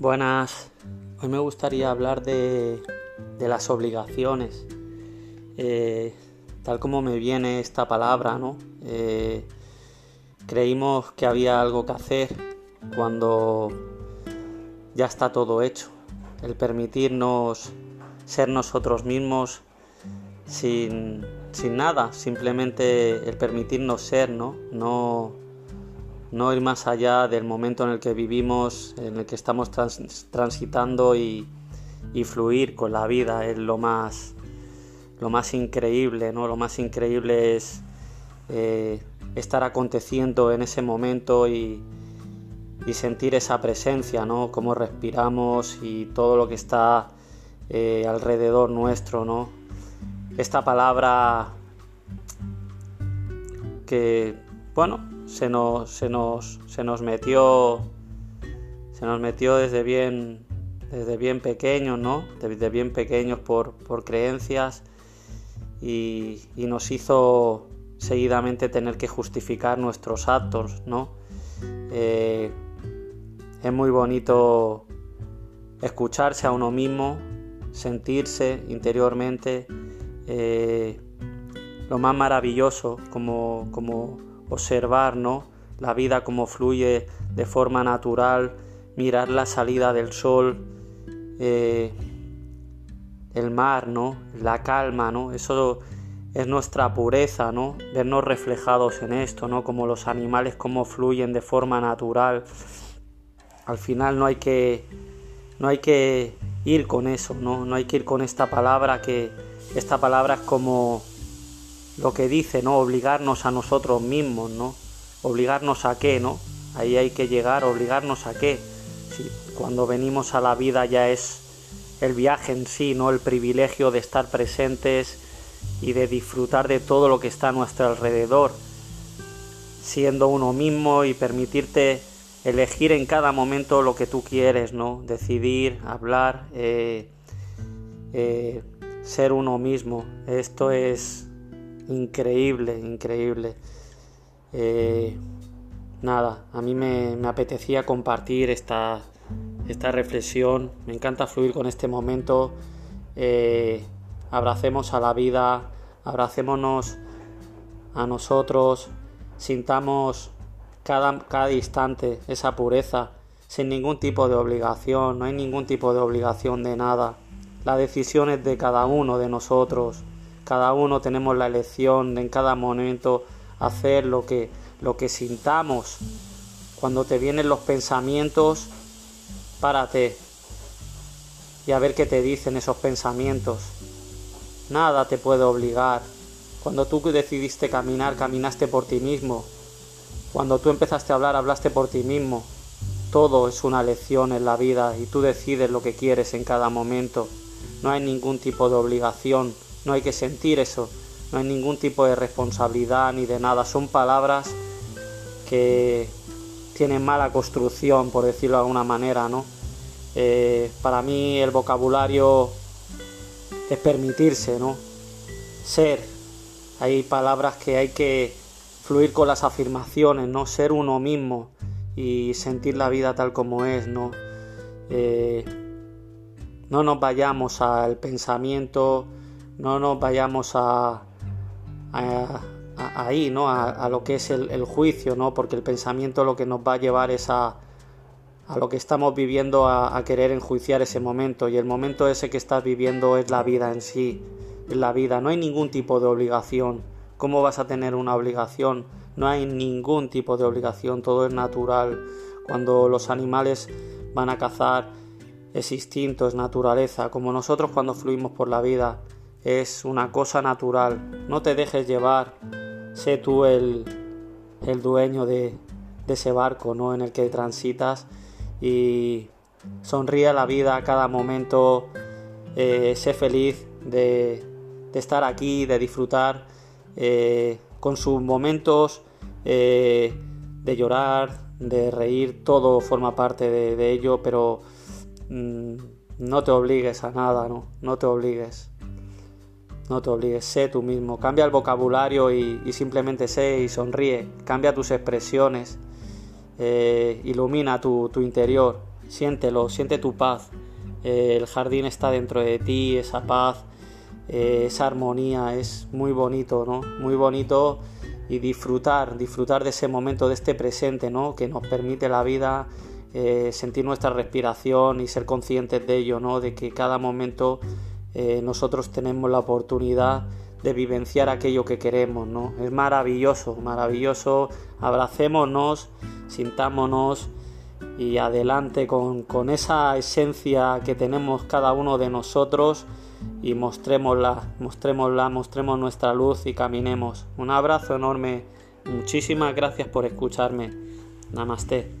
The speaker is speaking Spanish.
Buenas, hoy me gustaría hablar de, las obligaciones. Eh, tal como me viene esta palabra, ¿no? Eh, creímos que había algo que hacer cuando ya está todo hecho. El permitirnos ser nosotros mismos sin, sin nada, simplemente el permitirnos ser, ¿no? No no ir más allá del momento en el que vivimos, en el que estamos transitando y, fluir con la vida es lo más, lo más increíble, ¿no? Lo más increíble es eh, estar aconteciendo en ese momento y, sentir esa presencia, ¿no? Cómo respiramos y todo lo que está eh, alrededor nuestro, ¿no? Esta palabra que, bueno, se nos, se nos, se nos metió se nos metió desde bien desde bien pequeños, ¿no? Desde bien pequeños por, creencias y, nos hizo seguidamente tener que justificar nuestros actos, ¿no? Eh, es muy bonito escucharse a uno mismo, sentirse interiormente, eh, lo más maravilloso como, como observar ¿no? la vida como fluye de forma natural, mirar la salida del sol, eh, el mar, ¿no? la calma, ¿no? eso es nuestra pureza, ¿no? vernos reflejados en esto, ¿no? como los animales como fluyen de forma natural. Al final no hay que, no hay que ir con eso, ¿no? no hay que ir con esta palabra que esta palabra es como lo que dice, ¿no? Obligarnos a nosotros mismos, ¿no? Obligarnos a qué, ¿no? Ahí hay que llegar, obligarnos a qué. Si cuando venimos a la vida ya es el viaje en sí, ¿no? El privilegio de estar presentes y de disfrutar de todo lo que está a nuestro alrededor, siendo uno mismo y permitirte elegir en cada momento lo que tú quieres, ¿no? Decidir, hablar, eh, eh, ser uno mismo. Esto es increíble, increíble. Eh, nada, a mí me, apetecía compartir esta, esta, reflexión. Me encanta fluir con este momento. Eh, abracemos a la vida, abracémonos a nosotros, sintamos cada, cada instante esa pureza, sin ningún tipo de obligación, no hay ningún tipo de obligación de nada. La decisión es de cada uno de nosotros. Cada uno tenemos la elección de en cada momento hacer lo que, lo que sintamos. Cuando te vienen los pensamientos, párate y a ver qué te dicen esos pensamientos. Nada te puede obligar. Cuando tú decidiste caminar, caminaste por ti mismo. Cuando tú empezaste a hablar, hablaste por ti mismo. Todo es una lección en la vida y tú decides lo que quieres en cada momento. No hay ningún tipo de obligación no hay que sentir eso, no hay ningún tipo de responsabilidad ni de nada, son palabras que tienen mala construcción, por decirlo de alguna manera, ¿no? Eh, para mí el vocabulario es permitirse, ¿no? Ser. Hay palabras que hay que fluir con las afirmaciones, ¿no? Ser uno mismo y sentir la vida tal como es, ¿no? Eh, no nos vayamos al pensamiento no nos vayamos a, ahí, ¿no? A, lo que es el, juicio, ¿no? Porque el pensamiento lo que nos va a llevar es a, a lo que estamos viviendo a, querer enjuiciar ese momento y el momento ese que estás viviendo es la vida en sí, es la vida, no hay ningún tipo de obligación. ¿Cómo vas a tener una obligación? No hay ningún tipo de obligación, todo es natural. Cuando los animales van a cazar, es instinto, es naturaleza, como nosotros cuando fluimos por la vida es una cosa natural. No te dejes llevar, sé tú el, el dueño de, de, ese barco ¿no? en el que transitas y sonríe a la vida a cada momento, eh, sé feliz de, de, estar aquí, de disfrutar eh, con sus momentos eh, de llorar, de reír, todo forma parte de, ello, pero mm, no te obligues a nada, ¿no? No te obligues. No te obligues, sé tú mismo. Cambia el vocabulario y, simplemente sé y sonríe. Cambia tus expresiones. Eh, ilumina tu, interior. siéntelo, siente tu paz. Eh, el jardín está dentro de ti, esa paz, eh, esa armonía, es muy bonito, ¿no? Muy bonito y disfrutar, disfrutar de ese momento, de este presente, ¿no? Que nos permite la vida, sentir nuestra respiración y ser conscientes de ello, ¿no? De que cada momento nosotros tenemos la oportunidad de vivenciar aquello que queremos, ¿no? Es maravilloso, maravilloso, abracémonos, sintámonos y adelante con, con, esa esencia que tenemos cada uno de nosotros y mostrémosla, mostrémosla, mostremos nuestra luz y caminemos. Un abrazo enorme, muchísimas gracias por escucharme. Namaste.